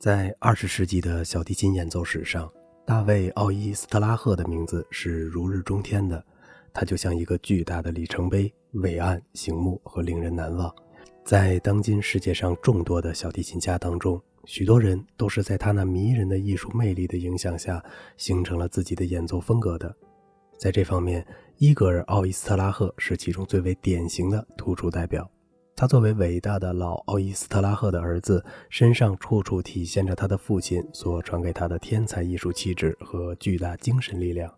在二十世纪的小提琴演奏史上，大卫·奥伊斯特拉赫的名字是如日中天的。他就像一个巨大的里程碑，伟岸、醒目和令人难忘。在当今世界上众多的小提琴家当中，许多人都是在他那迷人的艺术魅力的影响下，形成了自己的演奏风格的。在这方面，伊格尔·奥伊斯特拉赫是其中最为典型的突出代表。他作为伟大的老奥伊斯特拉赫的儿子，身上处处体现着他的父亲所传给他的天才艺术气质和巨大精神力量。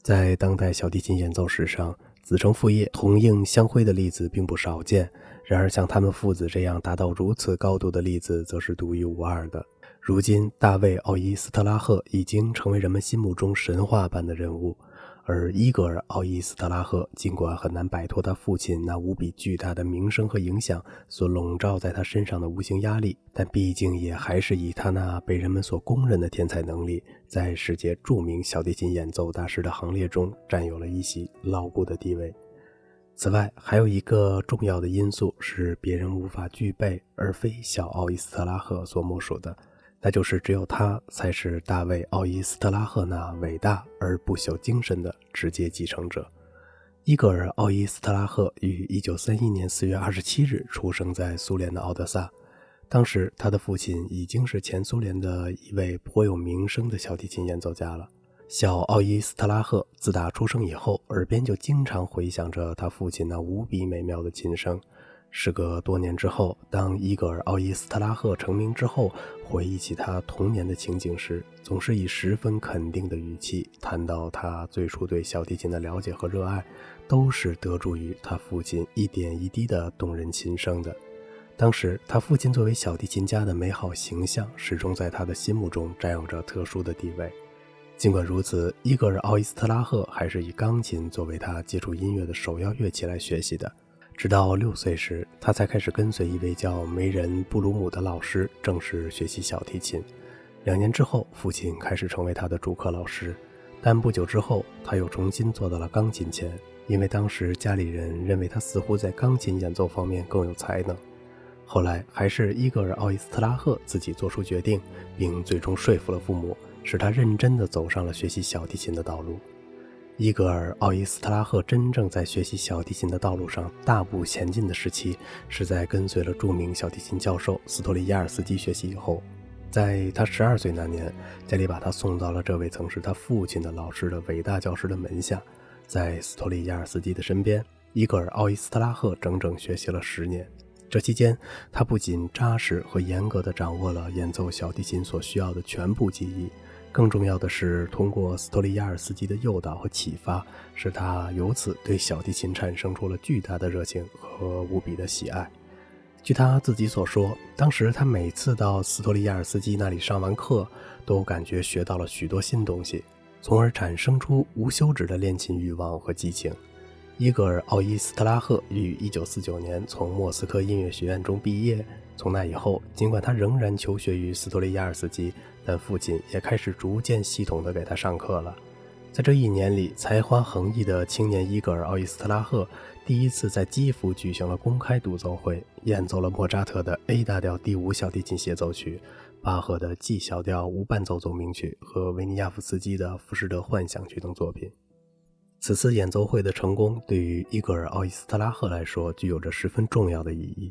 在当代小提琴演奏史上，子承父业、同应相辉的例子并不少见。然而，像他们父子这样达到如此高度的例子，则是独一无二的。如今，大卫·奥伊斯特拉赫已经成为人们心目中神话般的人物。而伊格尔·奥伊斯特拉赫尽管很难摆脱他父亲那无比巨大的名声和影响所笼罩在他身上的无形压力，但毕竟也还是以他那被人们所公认的天才能力，在世界著名小提琴演奏大师的行列中占有了一席牢固的地位。此外，还有一个重要的因素是别人无法具备，而非小奥伊斯特拉赫所莫属的。那就是只有他才是大卫·奥伊斯特拉赫那伟大而不朽精神的直接继承者。伊戈尔·奥伊斯特拉赫于1931年4月27日出生在苏联的奥德萨，当时他的父亲已经是前苏联的一位颇有名声的小提琴演奏家了。小奥伊斯特拉赫自打出生以后，耳边就经常回响着他父亲那无比美妙的琴声。时隔多年之后，当伊戈尔·奥伊斯特拉赫成名之后，回忆起他童年的情景时，总是以十分肯定的语气谈到他最初对小提琴的了解和热爱，都是得助于他父亲一点一滴的动人琴声的。当时，他父亲作为小提琴家的美好形象，始终在他的心目中占有着特殊的地位。尽管如此，伊戈尔·奥伊斯特拉赫还是以钢琴作为他接触音乐的首要乐器来学习的。直到六岁时，他才开始跟随一位叫梅人布鲁姆的老师正式学习小提琴。两年之后，父亲开始成为他的主课老师，但不久之后，他又重新坐到了钢琴前，因为当时家里人认为他似乎在钢琴演奏方面更有才能。后来，还是伊格尔·奥伊斯特拉赫自己做出决定，并最终说服了父母，使他认真地走上了学习小提琴的道路。伊格尔·奥伊斯特拉赫真正在学习小提琴的道路上大步前进的时期，是在跟随了著名小提琴教授斯托里亚尔斯基学习以后。在他十二岁那年，家里把他送到了这位曾是他父亲的老师的伟大教师的门下。在斯托里亚尔斯基的身边，伊格尔·奥伊斯特拉赫整整学习了十年。这期间，他不仅扎实和严格地掌握了演奏小提琴所需要的全部技艺。更重要的是，通过斯托利亚尔斯基的诱导和启发，使他由此对小提琴产生出了巨大的热情和无比的喜爱。据他自己所说，当时他每次到斯托利亚尔斯基那里上完课，都感觉学到了许多新东西，从而产生出无休止的练琴欲望和激情。伊格尔·奥伊斯特拉赫于1949年从莫斯科音乐学院中毕业。从那以后，尽管他仍然求学于斯托利亚尔斯基，但父亲也开始逐渐系统地给他上课了。在这一年里，才华横溢的青年伊戈尔·奥伊斯特拉赫第一次在基辅举行了公开独奏会，演奏了莫扎特的 A 大调第五小提琴协奏曲、巴赫的 G 小调无伴奏奏鸣曲和维尼亚夫斯基的《浮士德幻想曲》等作品。此次演奏会的成功，对于伊戈尔·奥伊斯特拉赫来说，具有着十分重要的意义。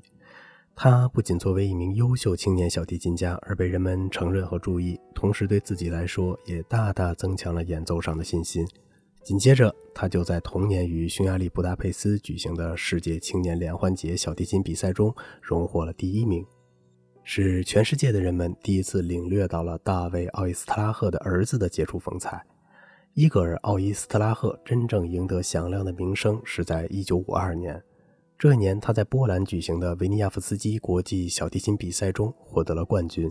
他不仅作为一名优秀青年小提琴家而被人们承认和注意，同时对自己来说也大大增强了演奏上的信心。紧接着，他就在同年于匈牙利布达佩斯举行的世界青年联欢节小提琴比赛中荣获了第一名，使全世界的人们第一次领略到了大卫·奥伊斯特拉赫的儿子的杰出风采。伊格尔·奥伊斯特拉赫真正赢得响亮的名声是在1952年。这一年，他在波兰举行的维尼亚夫斯基国际小提琴比赛中获得了冠军。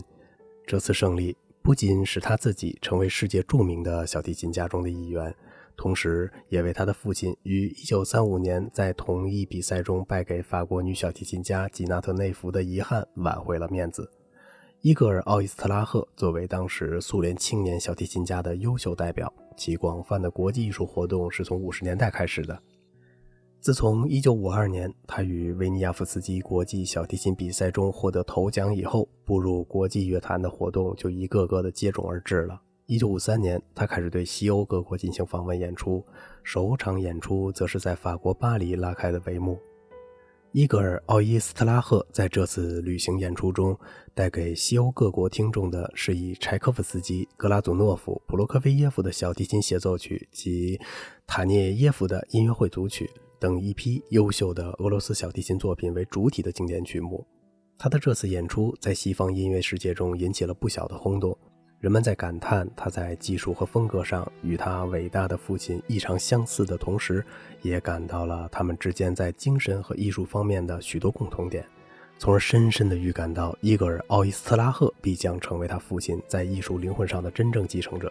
这次胜利不仅使他自己成为世界著名的小提琴家中的一员，同时也为他的父亲于1935年在同一比赛中败给法国女小提琴家吉纳特内弗的遗憾挽回了面子。伊戈尔·奥伊斯特拉赫作为当时苏联青年小提琴家的优秀代表，其广泛的国际艺术活动是从50年代开始的。自从1952年他与维尼亚夫斯基国际小提琴比赛中获得头奖以后，步入国际乐坛的活动就一个个的接踵而至了。1953年，他开始对西欧各国进行访问演出，首场演出则是在法国巴黎拉开的帷幕。伊格尔·奥伊斯特拉赫在这次旅行演出中，带给西欧各国听众的是以柴可夫斯基、格拉祖诺夫、普罗科菲耶夫的小提琴协奏曲及塔涅耶夫的音乐会组曲。等一批优秀的俄罗斯小提琴作品为主体的经典曲目，他的这次演出在西方音乐世界中引起了不小的轰动。人们在感叹他在技术和风格上与他伟大的父亲异常相似的同时，也感到了他们之间在精神和艺术方面的许多共同点，从而深深地预感到伊戈尔·奥伊斯特拉赫必将成为他父亲在艺术灵魂上的真正继承者。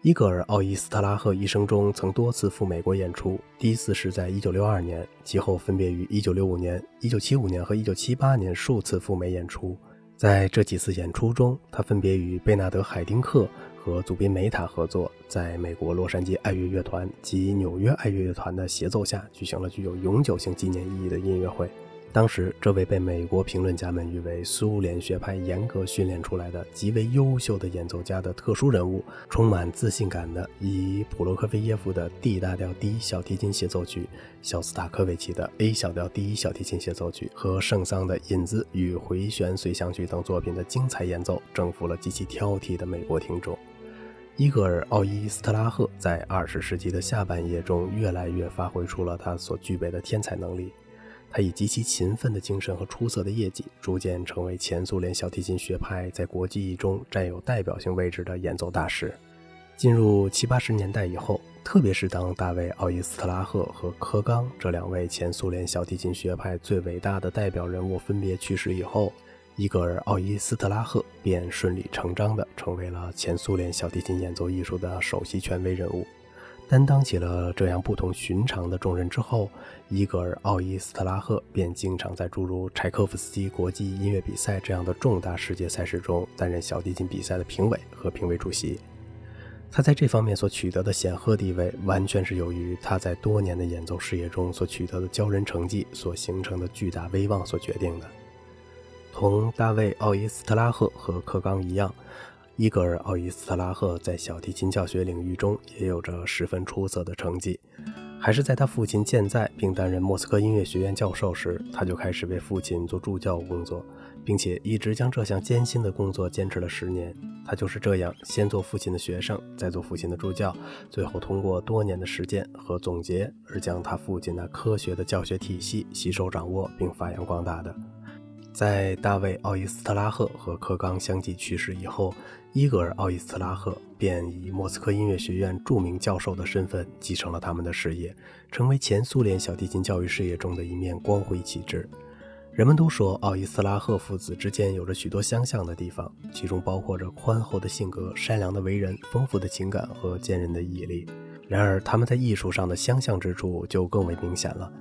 伊戈尔·奥伊斯特拉赫一生中曾多次赴美国演出，第一次是在1962年，其后分别于1965年、1975年和1978年数次赴美演出。在这几次演出中，他分别与贝纳德·海丁克和祖宾·梅塔合作，在美国洛杉矶爱乐乐团及纽约爱乐乐团的协奏下，举行了具有永久性纪念意义的音乐会。当时，这位被美国评论家们誉为苏联学派严格训练出来的极为优秀的演奏家的特殊人物，充满自信感的以普罗科菲耶夫的 D 大调第一小提琴协奏曲、肖斯塔科维奇的 A 小调第一小提琴协奏曲和圣桑的引子与回旋随想曲等作品的精彩演奏，征服了极其挑剔的美国听众。伊格尔·奥伊斯特拉赫在二十世纪的下半叶中，越来越发挥出了他所具备的天才能力。他以极其勤奋的精神和出色的业绩，逐渐成为前苏联小提琴学派在国际中占有代表性位置的演奏大师。进入七八十年代以后，特别是当大卫·奥伊斯特拉赫和科冈这两位前苏联小提琴学派最伟大的代表人物分别去世以后，伊戈尔·奥伊斯特拉赫便顺理成章地成为了前苏联小提琴演奏艺术的首席权威人物。担当起了这样不同寻常的重任之后，伊格尔·奥伊斯特拉赫便经常在诸如柴可夫斯基国际音乐比赛这样的重大世界赛事中担任小提琴比赛的评委和评委主席。他在这方面所取得的显赫地位，完全是由于他在多年的演奏事业中所取得的骄人成绩所形成的巨大威望所决定的。同大卫·奥伊斯特拉赫和克刚一样。伊格尔·奥伊斯特拉赫在小提琴教学领域中也有着十分出色的成绩。还是在他父亲健在并担任莫斯科音乐学院教授时，他就开始为父亲做助教工作，并且一直将这项艰辛的工作坚持了十年。他就是这样，先做父亲的学生，再做父亲的助教，最后通过多年的实践和总结，而将他父亲那科学的教学体系吸收掌握并发扬光大的。在大卫·奥伊斯特拉赫和科冈相继去世以后，伊格尔·奥伊斯特拉赫便以莫斯科音乐学院著名教授的身份继承了他们的事业，成为前苏联小提琴教育事业中的一面光辉旗帜。人们都说奥伊斯拉赫父子之间有着许多相像的地方，其中包括着宽厚的性格、善良的为人、丰富的情感和坚韧的毅力。然而，他们在艺术上的相像之处就更为明显了。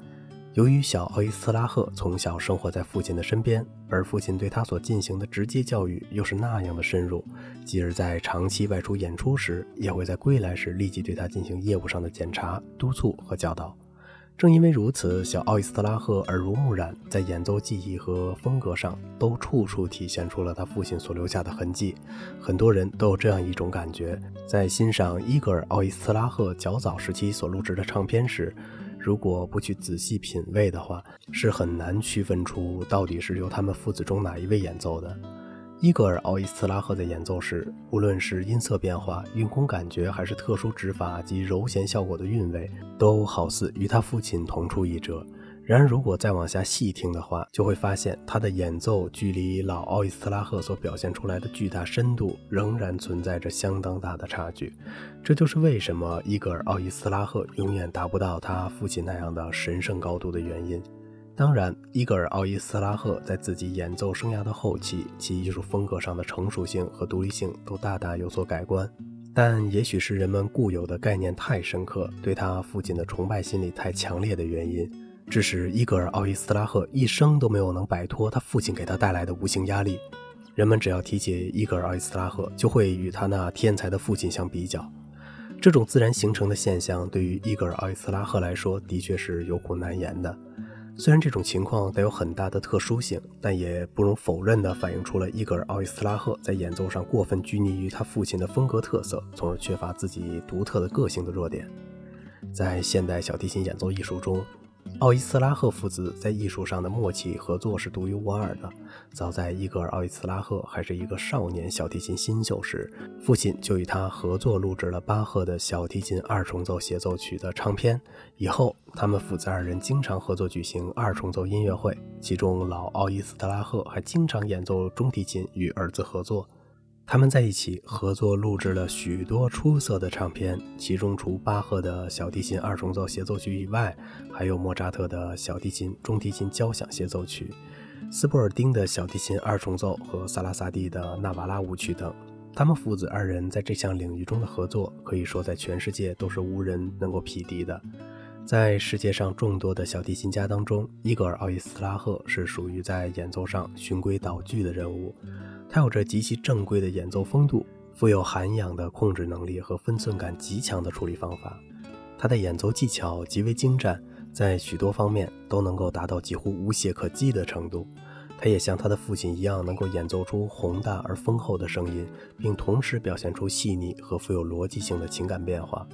由于小奥伊斯特拉赫从小生活在父亲的身边，而父亲对他所进行的直接教育又是那样的深入，继而在长期外出演出时，也会在归来时立即对他进行业务上的检查、督促和教导。正因为如此，小奥伊斯特拉赫耳濡目染，在演奏技艺和风格上都处处体现出了他父亲所留下的痕迹。很多人都有这样一种感觉：在欣赏伊格尔·奥伊斯特拉赫较早时期所录制的唱片时，如果不去仔细品味的话，是很难区分出到底是由他们父子中哪一位演奏的。伊戈尔·奥伊斯拉赫在演奏时，无论是音色变化、运弓感觉，还是特殊指法及柔弦效果的韵味，都好似与他父亲同出一辙。然而，如果再往下细听的话，就会发现他的演奏距离老奥伊斯拉赫所表现出来的巨大深度仍然存在着相当大的差距。这就是为什么伊戈尔·奥伊斯拉赫永远达不到他父亲那样的神圣高度的原因。当然，伊戈尔·奥伊斯拉赫在自己演奏生涯的后期，其艺术风格上的成熟性和独立性都大大有所改观。但也许是人们固有的概念太深刻，对他父亲的崇拜心理太强烈的原因。致使伊格尔·奥伊斯拉赫一生都没有能摆脱他父亲给他带来的无形压力。人们只要提起伊格尔·奥伊斯拉赫，就会与他那天才的父亲相比较。这种自然形成的现象，对于伊格尔·奥伊斯拉赫来说，的确是有苦难言的。虽然这种情况带有很大的特殊性，但也不容否认地反映出了伊格尔·奥伊斯拉赫在演奏上过分拘泥于他父亲的风格特色，从而缺乏自己独特的个性的弱点。在现代小提琴演奏艺术中，奥伊斯拉赫父子在艺术上的默契合作是独一无二的。早在伊戈尔·奥伊斯拉赫还是一个少年小提琴新秀时，父亲就与他合作录制了巴赫的小提琴二重奏协奏曲的唱片。以后，他们父子二人经常合作举行二重奏音乐会，其中老奥伊斯特拉赫还经常演奏中提琴与儿子合作。他们在一起合作录制了许多出色的唱片，其中除巴赫的小提琴二重奏协奏曲以外，还有莫扎特的小提琴、中提琴交响协奏曲、斯波尔丁的小提琴二重奏和萨拉萨蒂的纳瓦拉舞曲等。他们父子二人在这项领域中的合作，可以说在全世界都是无人能够匹敌的。在世界上众多的小提琴家当中，伊戈尔·奥伊斯拉赫是属于在演奏上循规蹈矩的人物。他有着极其正规的演奏风度，富有涵养的控制能力和分寸感极强的处理方法。他的演奏技巧极为精湛，在许多方面都能够达到几乎无懈可击的程度。他也像他的父亲一样，能够演奏出宏大而丰厚的声音，并同时表现出细腻和富有逻辑性的情感变化。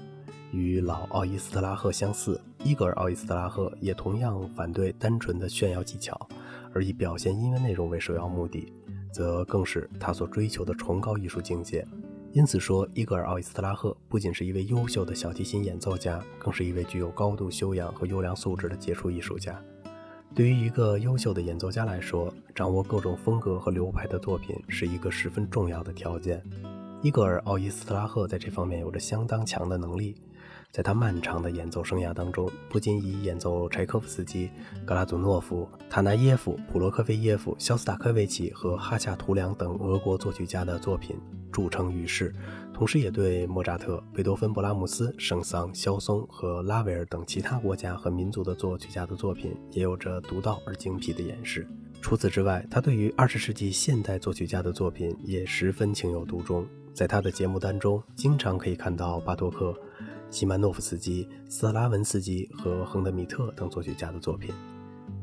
与老奥伊斯特拉赫相似，伊格尔·奥伊斯特拉赫也同样反对单纯的炫耀技巧，而以表现音乐内容为首要目的。则更是他所追求的崇高艺术境界。因此说，伊格尔·奥伊斯特拉赫不仅是一位优秀的小提琴演奏家，更是一位具有高度修养和优良素质的杰出艺术家。对于一个优秀的演奏家来说，掌握各种风格和流派的作品是一个十分重要的条件。伊格尔·奥伊斯特拉赫在这方面有着相当强的能力。在他漫长的演奏生涯当中，不仅以演奏柴可夫斯基、格拉祖诺夫、塔纳耶夫、普罗科菲耶夫、肖斯塔科维奇和哈恰图良等俄国作曲家的作品著称于世，同时也对莫扎特、贝多芬、勃拉姆斯、圣桑、肖松和拉维尔等其他国家和民族的作曲家的作品也有着独到而精辟的演示。除此之外，他对于二十世纪现代作曲家的作品也十分情有独钟。在他的节目单中，经常可以看到巴托克。西曼诺夫斯基、斯拉文斯基和亨德米特等作曲家的作品。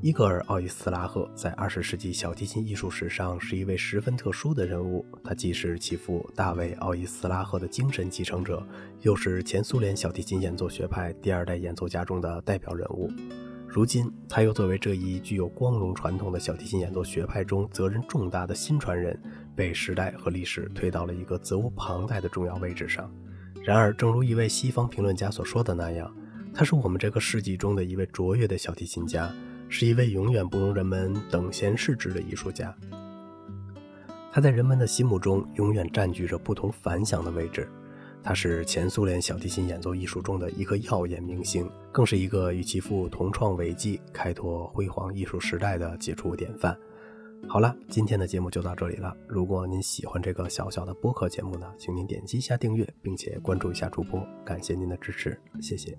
伊格尔·奥伊斯拉赫在二十世纪小提琴艺术史上是一位十分特殊的人物。他既是其父大卫·奥伊斯拉赫的精神继承者，又是前苏联小提琴演奏学派第二代演奏家中的代表人物。如今，他又作为这一具有光荣传统的小提琴演奏学派中责任重大的新传人，被时代和历史推到了一个责无旁贷的重要位置上。然而，正如一位西方评论家所说的那样，他是我们这个世纪中的一位卓越的小提琴家，是一位永远不容人们等闲视之的艺术家。他在人们的心目中永远占据着不同凡响的位置。他是前苏联小提琴演奏艺术中的一颗耀眼明星，更是一个与其父同创伟绩、开拓辉煌艺术时代的杰出典范。好了，今天的节目就到这里了。如果您喜欢这个小小的播客节目呢，请您点击一下订阅，并且关注一下主播，感谢您的支持，谢谢。